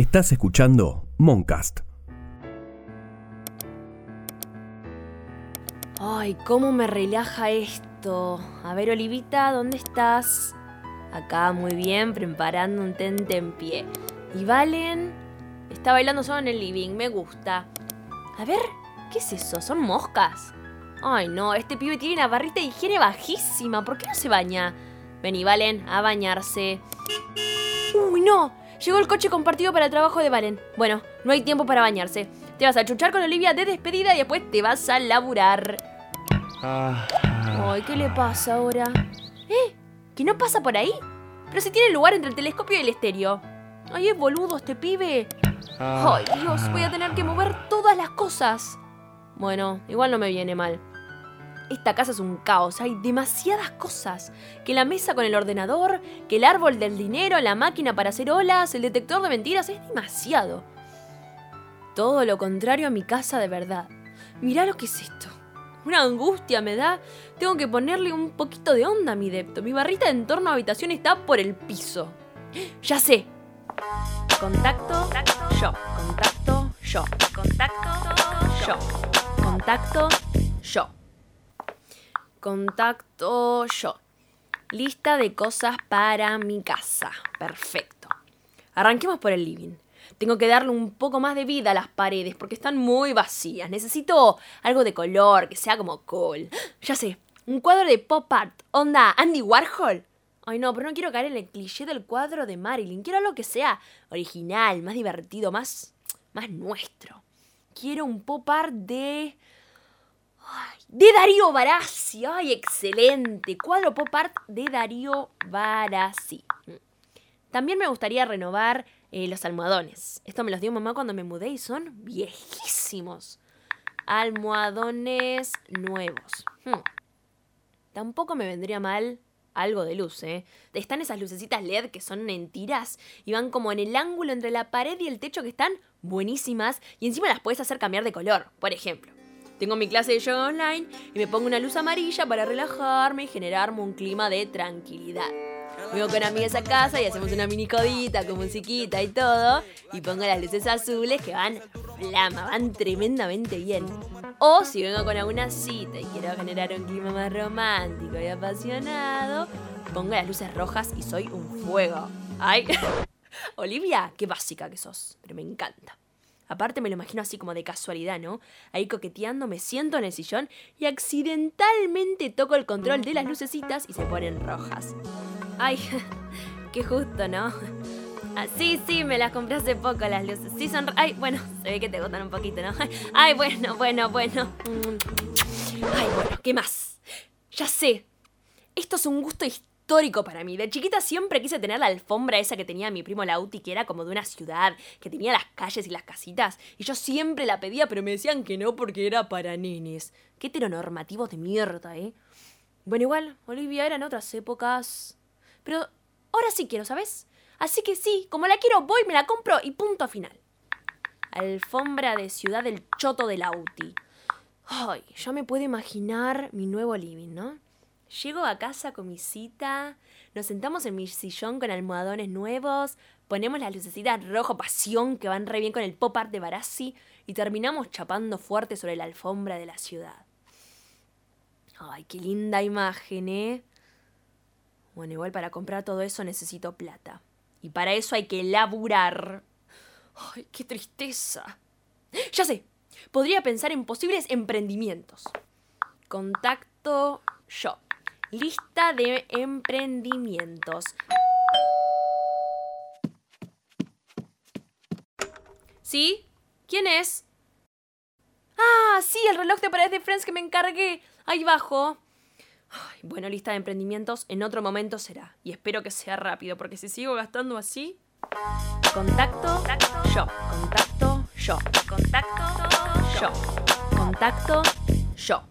Estás escuchando Moncast. Ay, cómo me relaja esto. A ver, Olivita, ¿dónde estás? Acá, muy bien, preparando un tente en pie. ¿Y Valen? Está bailando solo en el living, me gusta. A ver, ¿qué es eso? ¿Son moscas? Ay, no, este pibe tiene una barrita de higiene bajísima. ¿Por qué no se baña? Vení, Valen, a bañarse. Uy, no. Llegó el coche compartido para el trabajo de Valen. Bueno, no hay tiempo para bañarse. Te vas a chuchar con Olivia de despedida y después te vas a laburar. Ay, ¿qué le pasa ahora? ¿Eh? ¿Que no pasa por ahí? Pero si tiene lugar entre el telescopio y el estéreo. Ay, es boludo este pibe. Ay, Dios, voy a tener que mover todas las cosas. Bueno, igual no me viene mal. Esta casa es un caos, hay demasiadas cosas. Que la mesa con el ordenador, que el árbol del dinero, la máquina para hacer olas, el detector de mentiras, es demasiado. Todo lo contrario a mi casa de verdad. Mirá lo que es esto. Una angustia me da. Tengo que ponerle un poquito de onda a mi depto. Mi barrita de entorno a habitación está por el piso. Ya sé. Contacto, yo. Contacto, yo. Contacto, yo. Contacto, yo. Contacto, yo. Lista de cosas para mi casa. Perfecto. Arranquemos por el living. Tengo que darle un poco más de vida a las paredes porque están muy vacías. Necesito algo de color, que sea como cool. Ya sé, un cuadro de pop art. Onda, Andy Warhol. Ay no, pero no quiero caer en el cliché del cuadro de Marilyn. Quiero algo que sea original, más divertido, más, más nuestro. Quiero un pop art de... De Darío Barassi. Ay, excelente. Cuadro pop art de Darío Barassi. También me gustaría renovar eh, los almohadones. Esto me los dio mamá cuando me mudé y son viejísimos. Almohadones nuevos. Hmm. Tampoco me vendría mal algo de luz, ¿eh? Están esas lucecitas LED que son mentiras y van como en el ángulo entre la pared y el techo que están buenísimas y encima las puedes hacer cambiar de color. Por ejemplo, tengo mi clase de yoga online y me pongo una luz amarilla para relajarme y generarme un clima de tranquilidad. Vengo con amigas a casa y hacemos una mini codita con musiquita y todo. Y pongo las luces azules que van flama, van tremendamente bien. O si vengo con alguna cita y quiero generar un clima más romántico y apasionado, pongo las luces rojas y soy un fuego. ¡Ay! Olivia, qué básica que sos, pero me encanta. Aparte me lo imagino así como de casualidad, ¿no? Ahí coqueteando, me siento en el sillón y accidentalmente toco el control de las lucecitas y se ponen rojas. Ay, qué justo, ¿no? Ah, sí, sí, me las compré hace poco las luces. Sí, son... Ay, bueno, se ve que te gustan un poquito, ¿no? Ay, bueno, bueno, bueno. Ay, bueno, ¿qué más? Ya sé. Esto es un gusto histórico para mí. De chiquita siempre quise tener la alfombra esa que tenía mi primo Lauti, que era como de una ciudad, que tenía las calles y las casitas. Y yo siempre la pedía, pero me decían que no porque era para nenes. Qué heteronormativos de mierda, ¿eh? Bueno, igual, Olivia, eran otras épocas. Pero ahora sí quiero, ¿sabes? Así que sí, como la quiero, voy, me la compro y punto final. Alfombra de ciudad del choto de Lauti. Ay, ya me puedo imaginar mi nuevo living, ¿no? Llego a casa con mi cita, nos sentamos en mi sillón con almohadones nuevos, ponemos las lucecitas rojo pasión que van re bien con el pop art de Barassi y terminamos chapando fuerte sobre la alfombra de la ciudad. Ay, qué linda imagen, ¿eh? Bueno, igual para comprar todo eso necesito plata. Y para eso hay que laburar. ¡Ay, qué tristeza! Ya sé, podría pensar en posibles emprendimientos. Contacto yo. Lista de emprendimientos. ¿Sí? ¿Quién es? Ah, sí, el reloj de pared de Friends que me encargué. Ahí bajo. Ay, bueno, lista de emprendimientos en otro momento será. Y espero que sea rápido, porque si sigo gastando así. Contacto, yo. Contacto yo. Contacto yo. Contacto yo.